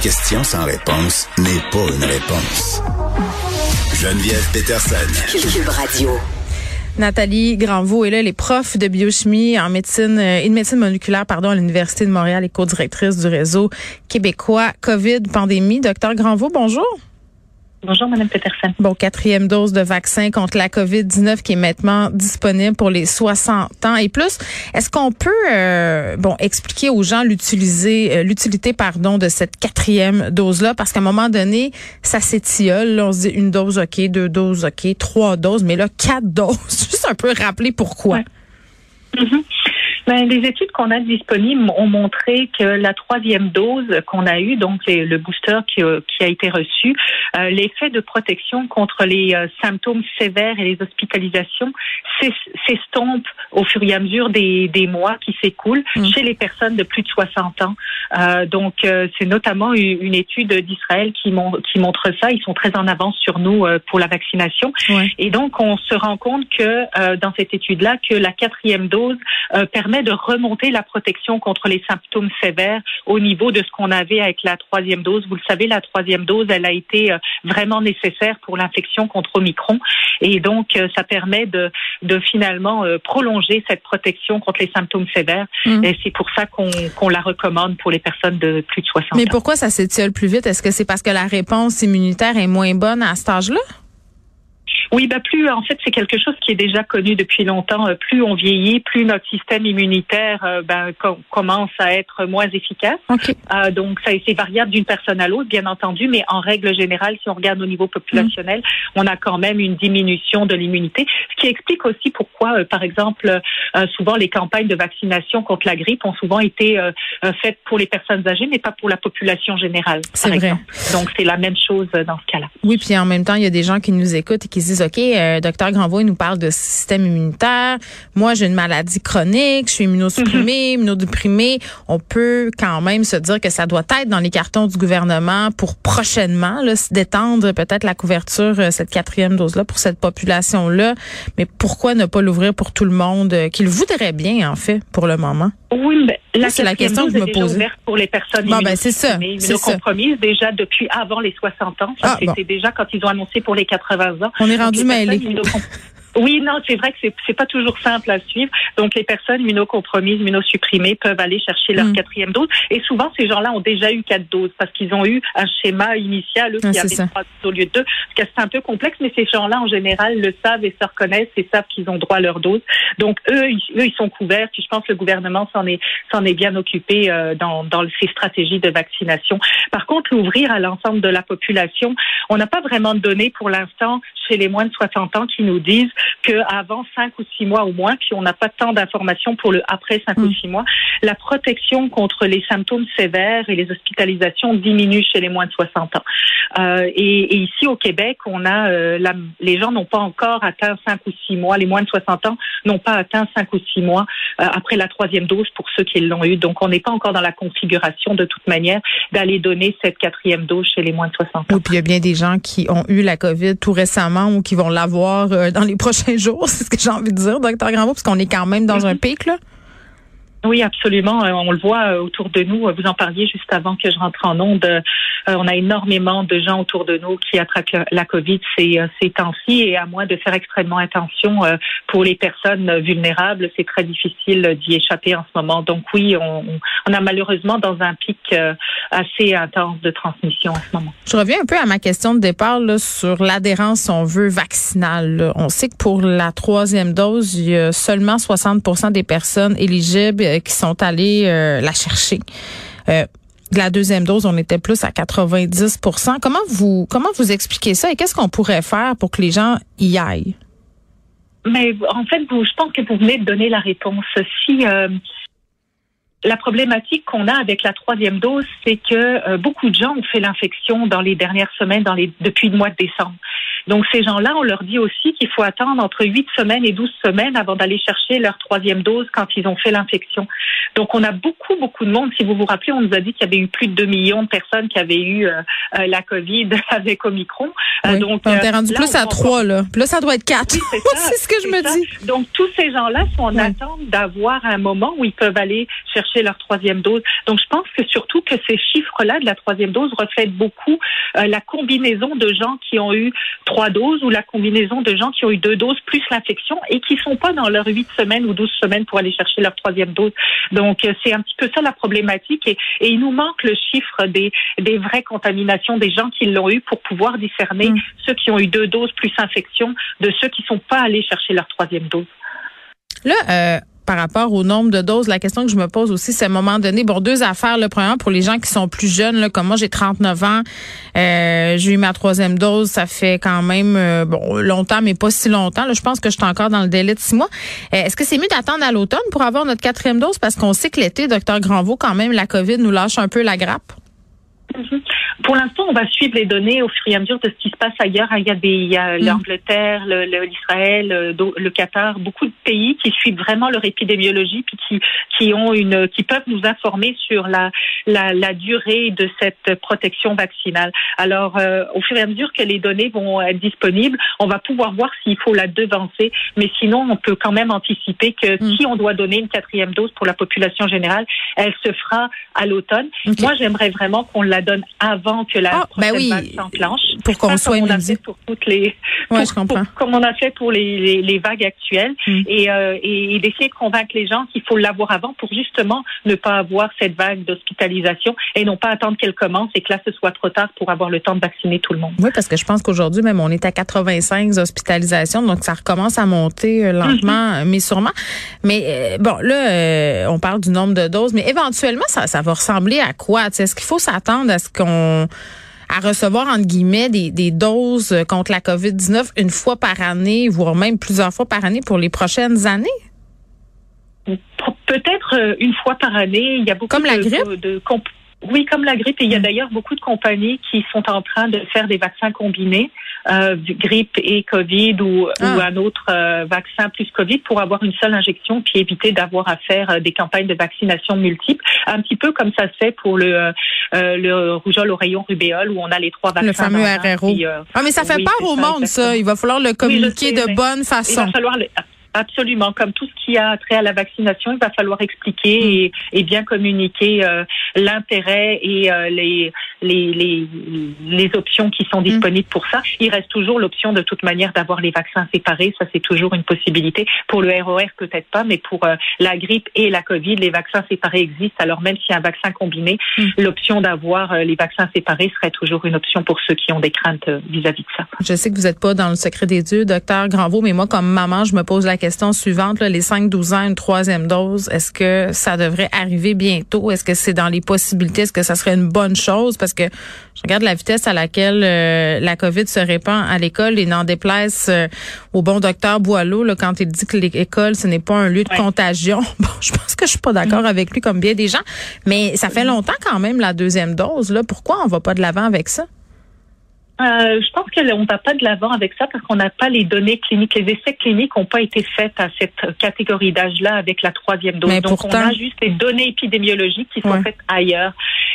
question sans réponse n'est pas une réponse. Geneviève Peterson. Cube Radio. Nathalie Granvaux est là, elle est prof de biochimie en médecine euh, et de médecine moléculaire pardon, à l'Université de Montréal et co-directrice du réseau québécois COVID pandémie. Docteur Granvaux, bonjour. Bonjour, Madame Peterson. Bon, quatrième dose de vaccin contre la COVID-19 qui est maintenant disponible pour les 60 ans et plus. Est-ce qu'on peut, euh, bon, expliquer aux gens l'utiliser, euh, l'utilité, pardon, de cette quatrième dose-là? Parce qu'à un moment donné, ça s'étiole. Là, On se dit une dose, OK, deux doses, OK, trois doses, mais là, quatre doses. Juste un peu rappeler pourquoi. Ouais. Mhm. Ben, les études qu'on a disponibles ont montré que la troisième dose qu'on a eue, donc les- le booster qui, euh, qui a été reçu, euh, l'effet de protection contre les euh, symptômes sévères et les hospitalisations s'es- s'estompe au fur et à mesure des, des mois qui s'écoulent Mm. chez les personnes de plus de 60 ans. Euh, donc, c'est notamment une, une étude d'Israël qui, mon- qui montre ça. Ils sont très en avance sur nous pour la vaccination. Ouais. Et donc, on se rend compte que dans cette étude-là, que la quatrième dose euh, permet de remonter la protection contre les symptômes sévères au niveau de ce qu'on avait avec la troisième dose. Vous le savez, la troisième dose, elle a été euh, vraiment nécessaire pour l'infection contre Omicron. Et donc, euh, ça permet de, de finalement euh, prolonger cette protection contre les symptômes sévères. Mhm. Et c'est pour ça qu'on qu'on la recommande pour les personnes de plus de 60 Mais ans. pourquoi ça s'étiole plus vite? Est-ce que c'est parce que la réponse immunitaire est moins bonne à cet âge-là? Oui, bah plus en fait c'est quelque chose qui est déjà connu depuis longtemps. Euh, Plus on vieillit, plus notre système immunitaire euh, ben, com- commence à être moins efficace. OK. Euh, donc ça c'est variable d'une personne à l'autre, bien entendu, mais en règle générale, si on regarde au niveau populationnel, on a quand même une diminution de l'immunité, ce qui explique aussi pourquoi, euh, par exemple, souvent les campagnes de vaccination contre la grippe ont souvent été faites pour les personnes âgées, mais pas pour la population générale. C'est vrai. exemple. Donc c'est la même chose dans ce cas-là. Oui, puis en même temps, il y a des gens qui nous écoutent et qui se disent, OK, euh, docteur Granvaux, il nous parle de système immunitaire. Moi, j'ai une maladie chronique, je suis immunosupprimée, immunodéprimée. On peut quand même se dire que ça doit être dans les cartons du gouvernement pour prochainement là, d'étendre peut-être la couverture, euh, cette quatrième dose-là pour cette population-là. Mais pourquoi ne pas l'ouvrir pour tout le monde euh, qui le voudrait bien, en fait, pour le moment? Oui, mais la c'est la question que je me ouverte pour les personnes Bon, ben, c'est ça, déjà depuis avant les 60 ans. Ah, bon. c'était déjà quand ils ont annoncé pour les 80 ans. On est Donc, rendu immunocom- Oui, non, c'est vrai que c'est c'est pas toujours simple à suivre. Donc, les personnes immunocompromises, immunosupprimées peuvent aller chercher leur Mm. quatrième dose. Et souvent, ces gens-là ont déjà eu quatre doses parce qu'ils ont eu un schéma initial, eux, Ah, qui avait ça. trois doses au lieu de deux. Parce que c'est un peu complexe, mais ces gens-là, en général, le savent et se reconnaissent et savent qu'ils ont droit à leur dose. Donc, eux, ils, eux, ils sont couverts. Puis, je pense que le gouvernement s'en est, s'en est bien occupé euh, dans, dans ses stratégies de vaccination. Par contre, l'ouvrir à l'ensemble de la population, on n'a pas vraiment de données pour l'instant chez les moins de 60 ans qui nous disent qu'avant cinq ou six mois au moins, puis on n'a pas tant d'informations pour le après cinq ou six mois, la protection contre les symptômes sévères et les hospitalisations diminue chez les moins de 60 ans. Euh, et, et ici au Québec, on a euh, la- les gens n'ont pas encore atteint cinq ou six mois, les moins de 60 ans n'ont pas atteint cinq ou six mois euh, après la troisième dose pour ceux qui l'ont eu. Donc on n'est pas encore dans la configuration de toute manière d'aller donner cette quatrième dose chez les moins de 60 ans. Oui, puis il y a bien des gens qui ont eu la COVID tout récemment ou qui vont l'avoir euh, dans les prochains jours, c'est ce que j'ai envie de dire, docteur Granvaux, parce qu'on est quand même dans un pic, là. Oui, absolument. Euh, On le voit euh, autour de nous. Vous en parliez juste avant que je rentre en onde. Euh, On a énormément de gens autour de nous qui attrapent la- COVID ces, euh, temps-ci. Et à moins de faire extrêmement attention euh, pour les personnes vulnérables, c'est très difficile d'y échapper en ce moment. Donc oui, on, a malheureusement dans un pic euh, assez intense de transmission en ce moment. Je reviens un peu à ma question de départ sur l'adhérence, on veut, vaccinale. On sait que pour la troisième dose, il y a seulement 60% des personnes éligibles euh, qui sont allées euh, la chercher. Euh, de la deuxième dose, on était plus à 90 Comment vous comment vous expliquez ça et qu'est-ce qu'on pourrait faire pour que les gens y aillent? Mais en fait, je pense que vous venez de donner la réponse. Si euh, la problématique qu'on a avec la troisième dose, c'est que euh, beaucoup de gens ont fait l'infection dans les dernières semaines, depuis le mois de décembre. Donc ces gens-là, on leur dit aussi qu'il faut attendre entre 8 semaines et 12 semaines avant d'aller chercher leur troisième dose quand ils ont fait l'infection. Donc on a beaucoup, beaucoup de monde. Si vous vous rappelez, on nous a dit qu'il y avait eu plus de 2 millions de personnes qui avaient eu euh, euh, la COVID avec Omicron. Euh, donc on est rendu plus à 3 là. Là, ça doit être 4. c'est ce que je me dis. Donc tous ces gens-là sont en attente d'avoir un moment où ils peuvent aller chercher leur troisième dose. Donc je pense que surtout que ces chiffres-là de la troisième dose reflètent beaucoup la combinaison de gens qui ont eu trois doses ou la combinaison de gens qui ont eu deux doses plus l'infection et qui sont pas dans leurs huit semaines ou douze semaines pour aller chercher leur troisième dose. Donc euh, c'est un petit peu ça la problématique et, il nous manque le chiffre des, des vraies contaminations des gens qui l'ont eu pour pouvoir discerner mm. ceux qui ont eu deux doses plus infection de ceux qui sont pas allés chercher leur troisième dose. Là, euh, par rapport au nombre de doses, la question que je me pose aussi, c'est à un moment donné, bon, deux affaires. Le premier, pour les gens qui sont plus jeunes, là, comme moi, j'ai 39 ans, euh, j'ai eu ma troisième dose, ça fait quand même euh, bon longtemps, mais pas si longtemps. Là, je pense que je suis encore dans le délai de six mois. Euh, est-ce que c'est mieux d'attendre à l'automne pour avoir notre quatrième dose? Parce qu'on sait que l'été, docteur Granvaux, quand même, la COVID nous lâche un peu la grappe. Mhm. Pour l'instant, on va suivre les données au fur et à mesure de ce qui se passe ailleurs. Il y a, des, il y a mm. l'Angleterre, l'Israël, le, le, Qatar, beaucoup de pays qui suivent vraiment leur épidémiologie puis qui, qui ont une, qui peuvent nous informer sur la, la, la durée de cette protection vaccinale. Alors, euh, au fur et à mesure que les données vont être disponibles, on va pouvoir voir s'il faut la devancer. Mais sinon, on peut quand même anticiper que mm. si on doit donner une quatrième dose pour la population générale, elle se fera à l'automne. Moi, j'aimerais vraiment qu'on la donne avant que la ah, ben prochaine s'enclenche. Pour qu'on soit comme on a fait pour toutes les, comme on a fait pour les, les, vagues actuelles, hmm. et, euh, et, d'essayer de convaincre les gens qu'il faut l'avoir avant pour justement ne pas avoir cette vague d'hospitalisation et non pas attendre qu'elle commence et que là ce soit trop tard pour avoir le temps de vacciner tout le monde. Oui, parce que je pense qu'aujourd'hui même on est à 85 hospitalisations, donc ça recommence à monter euh, lentement, mhm. mais sûrement. Mais euh, bon, là, on parle du nombre de doses, mais éventuellement ça, ça va ressembler à quoi? Est-ce qu'il faut s'attendre à ce qu'on à recevoir entre guillemets des, des doses contre la COVID-19 une fois par année, voire même plusieurs fois par année pour les prochaines années? Peut-être euh, une fois par année. Il y a beaucoup Comme la grippe? de, oui, comme la grippe. Et il y a mm. d'ailleurs beaucoup de compagnies qui sont en train de faire des vaccins combinés, euh, grippe et Covid ou, ah. ou un autre euh, vaccin plus Covid pour avoir une seule injection puis éviter d'avoir à faire euh, des campagnes de vaccination multiples. Un petit peu comme ça se fait pour le, euh, le rougeole, oreillon, rubéole où on a les trois vaccins. Le fameux RRO. ah, mais ça fait peur au monde, ça. Il va falloir le communiquer de bonne façon. Il va falloir Absolument. Comme tout ce qui a trait à la vaccination, il va falloir expliquer et, bien communiquer euh, l'intérêt et euh, les, les, les, les, options qui sont disponibles pour ça. Il reste toujours l'option de toute manière d'avoir les vaccins séparés. Ça, c'est toujours une possibilité. Pour le ROR, peut-être pas, mais pour euh, la grippe et la COVID, les vaccins séparés existent. Alors même s'il y a un vaccin combiné, mm. l'option d'avoir les vaccins séparés serait toujours une option pour ceux qui ont des craintes vis-à-vis de ça. Je sais que vous n'êtes pas dans le secret des dieux, docteur Granvaux, mais moi, comme maman, je me pose la question suivante, les 5-12 ans, une troisième dose, est-ce que ça devrait arriver bientôt? Est-ce que c'est dans les possibilités? Est-ce que ça serait une bonne chose? Parce que je regarde la vitesse à laquelle euh, la COVID se répand à l'école et n'en déplace euh, au bon docteur Boileau là, quand il dit que l'école, ce n'est pas un lieu de contagion. Bon, je pense que je suis pas d'accord avec lui comme bien des gens, mais ça fait longtemps quand même la deuxième dose. Là. Pourquoi on va pas de l'avant avec ça? Euh, je pense qu'on ne va pas de l'avant avec ça parce qu'on n'a pas les données cliniques. Les essais cliniques n'ont pas été faits à cette catégorie d'âge-là avec la troisième dose. Mais Donc, on a juste les données épidémiologiques qui sont faites ailleurs.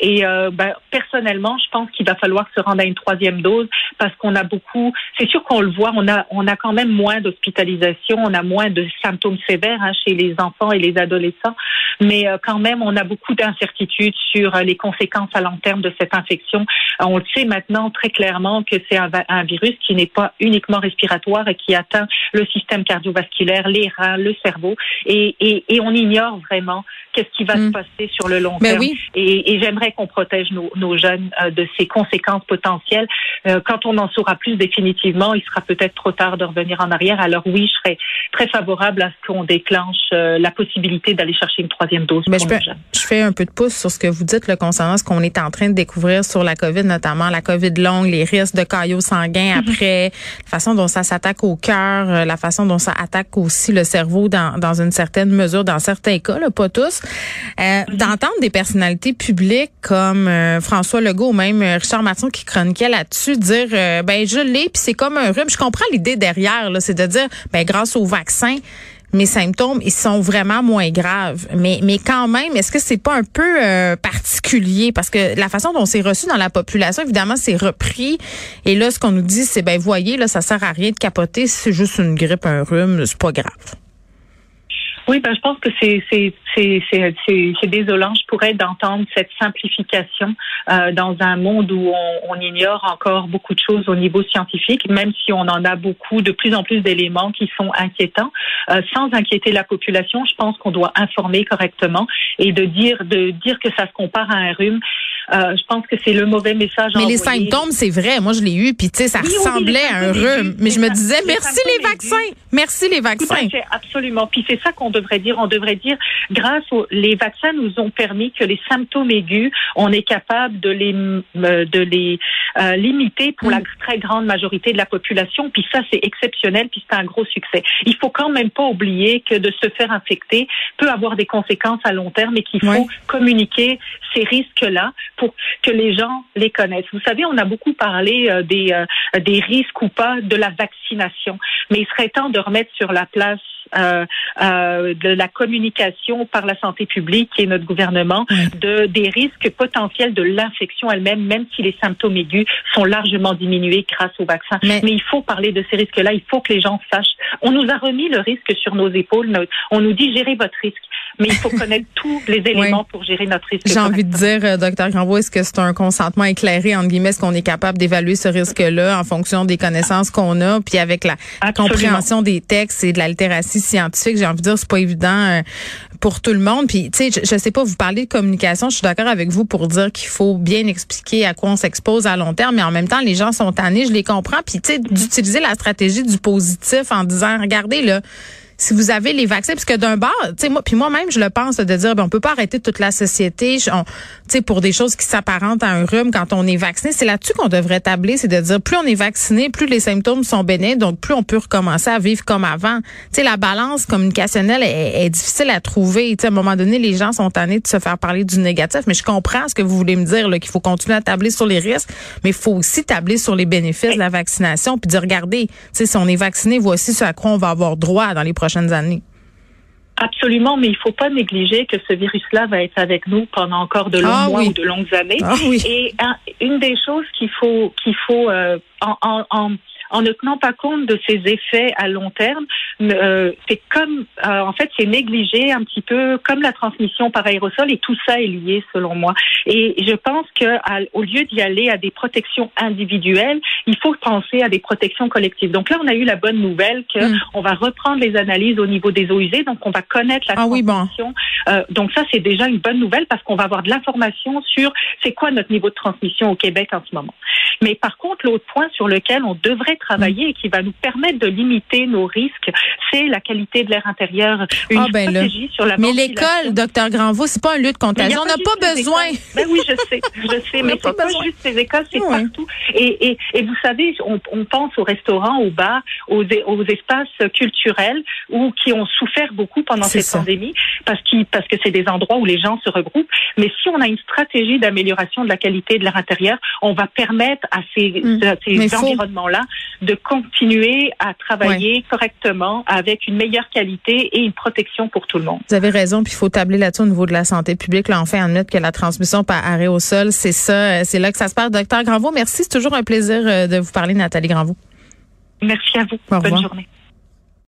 Et euh, ben, personnellement, je pense qu'il va falloir se rendre à une troisième dose parce qu'on a beaucoup. C'est sûr qu'on le voit, on a on a quand même moins d'hospitalisation, on a moins de symptômes sévères hein, chez les enfants et les adolescents, mais euh, quand même, on a beaucoup d'incertitudes sur les conséquences à long terme de cette infection. on le sait maintenant très clairement que c'est un, un, virus qui n'est pas uniquement respiratoire et qui atteint le système cardiovasculaire, les reins, le cerveau, et, et, et on ignore vraiment qu'est-ce qui va se mm. passer sur le long mais terme. Oui. Et, et j'aimerais qu'on protège nos, nos jeunes euh, de ces conséquences potentielles. Euh, quand on en saura plus définitivement, il sera peut-être trop tard de revenir en arrière. Alors oui, je serais très favorable à ce qu'on déclenche euh, la possibilité d'aller chercher une troisième dose. Mais pour je, nos peux- jeunes. je fais un peu de pouce sur ce que vous dites là, concernant ce qu'on est en train de découvrir sur la COVID, notamment la COVID longue, les risques de caillots sanguins Mm-hmm. après, la façon dont ça s'attaque au cœur, euh, la façon dont ça attaque aussi le cerveau dans, dans une certaine mesure, dans certains cas, là, pas tous. Euh, Mm-hmm. D'entendre des personnalités publiques comme euh, François Legault ou même euh, Richard Masson qui chroniquait là-dessus dire euh, ben je l'ai puis c'est comme un rhume. Je comprends l'idée derrière, là, c'est de dire ben grâce au vaccin mes symptômes ils sont vraiment moins graves. Mais mais quand même, est-ce que c'est pas un peu euh, particulier? Parce que la façon dont c'est reçu dans la population, évidemment, c'est repris. Et là, ce qu'on nous dit, c'est ben voyez là, ça sert à rien de capoter. C'est juste une grippe, un rhume, c'est pas grave. Oui, ben, je pense que c'est c'est désolant. Je pourrais d'entendre cette simplification euh, dans un monde où on, on ignore encore beaucoup de choses au niveau scientifique, même si on en a beaucoup, de plus en plus d'éléments qui sont inquiétants. Euh, sans inquiéter la population, je pense qu'on doit informer correctement et de dire de dire que ça se compare à un rhume. Euh, je pense que c'est le mauvais message. Mais les symptômes, c'est vrai. Moi, je l'ai eu, puis tu sais, ça Oui, oui, oui, ressemblait à un rhume. Mais je me disais, merci les vaccins, merci les vaccins. fait, absolument. Puis c'est ça qu'on devrait dire. On devrait dire, grâce aux les vaccins nous ont permis que les symptômes aigus, on est capable de les euh, de les euh, limiter pour la très grande majorité de la population. Puis ça, c'est exceptionnel. Puis c'est un gros succès. Il faut quand même pas oublier que de se faire infecter peut avoir des conséquences à long terme et qu'il faut communiquer ces risques-là pour que les gens les connaissent. Vous savez, on a beaucoup parlé euh, des euh, des risques ou pas de la vaccination, mais il serait temps de remettre sur la place euh, euh, de la communication par la santé publique et notre gouvernement de des risques potentiels de l'infection elle-même, même si les symptômes aigus sont largement diminués grâce au vaccin. Mais- Mais, il faut parler de ces risques-là. Il faut que les gens sachent. On nous a remis le risque sur nos épaules. On nous dit gérez votre risque, mais il faut connaître tous les éléments pour gérer notre risque. J'ai envie de dire, euh, docteur Granvaux, est-ce que c'est un consentement éclairé, entre guillemets, est-ce qu'on est capable d'évaluer ce risque-là en fonction des connaissances qu'on a, puis avec la Absolument. compréhension des textes et de la littératie scientifique, j'ai envie de dire, c'est pas évident euh, pour tout le monde. Puis, tu sais, je, je sais pas, vous parlez de communication, je suis d'accord avec vous pour dire qu'il faut bien expliquer à quoi on s'expose à long terme, mais en même temps, les gens sont tannés, je les comprends. Puis, tu sais, d'utiliser la stratégie du positif en disant, regardez, là, si vous avez les vaccins, parce que d'un bord, tu sais moi, puis moi-même je le pense de dire, ben on peut pas arrêter toute la société, tu sais pour des choses qui s'apparentent à un rhume quand on est vacciné, c'est là-dessus qu'on devrait tabler, c'est de dire plus on est vacciné, plus les symptômes sont bénins, donc plus on peut recommencer à vivre comme avant. Tu sais la balance communicationnelle est, est difficile à trouver. Tu sais à un moment donné, les gens sont tannés de se faire parler du négatif, mais je comprends ce que vous voulez me dire, là, qu'il faut continuer à tabler sur les risques, mais il faut aussi tabler sur les bénéfices de la vaccination, puis dire regardez, tu sais si on est vacciné, voici ce à quoi on va avoir droit dans les prochaines années. Absolument, mais il faut pas négliger que ce virus-là va être avec nous pendant encore de longs Ah mois oui. ou de longues années. Ah oui. Et un- une des choses qu'il faut qu'il faut euh, en, en, en en ne tenant pas compte de ses effets à long terme, euh, c'est comme, euh, en fait, c'est négligé un petit peu comme la transmission par aérosol et tout ça est lié selon moi. Et je pense que à- au lieu d'y aller à des protections individuelles, il faut penser à des protections collectives. Donc là, on a eu la bonne nouvelle que Mm. on va reprendre les analyses au niveau des eaux usées, donc on va connaître la Ah oui, bon. transmission. Euh, donc ça, c'est déjà une bonne nouvelle parce qu'on va avoir de l'information sur c'est quoi notre niveau de transmission au Québec en ce moment. Mais par contre, l'autre point sur lequel on devrait travailler et qui va nous permettre de limiter nos risques, c'est la qualité de l'air intérieur. Une Ah, ben là. stratégie sur la Mais l'école, docteur Granvaux, c'est pas un lieu de contagion. On n'a pas besoin. Ben oui, je sais, je sais, mais c'est pas besoin. juste les écoles, c'est partout. Et, et, et vous savez, on, on pense aux restaurants, aux bars, aux, aux espaces culturels ou qui ont souffert beaucoup pendant cette ça. pandémie parce, qu'ils- parce que c'est des endroits où les gens se regroupent. Mais si on a une stratégie d'amélioration de la qualité de l'air intérieur, on va permettre à ces, Mm. ces environnements-là de continuer à travailler correctement avec une meilleure qualité et une protection pour tout le monde. Vous avez raison, puis il faut tabler là-dessus au niveau de la santé publique. Là, on fait en note que la transmission par arrêt au sol, c'est ça, euh, c'est là que ça se passe. Docteur Granvaux, merci. C'est toujours un plaisir euh, de vous parler, Nathalie Granvaux. Merci à vous. Au Bonne revoir. journée.